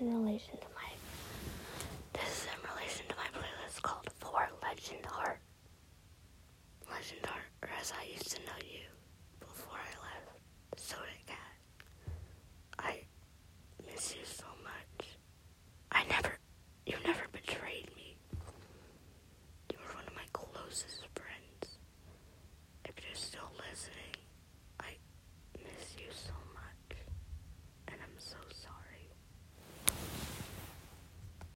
in relation to my this is in relation to my playlist called For Legend Heart. Legend Heart, or as I used to know you before I left Soda Cat. I miss you so much. I never you never betrayed me. You were one of my closest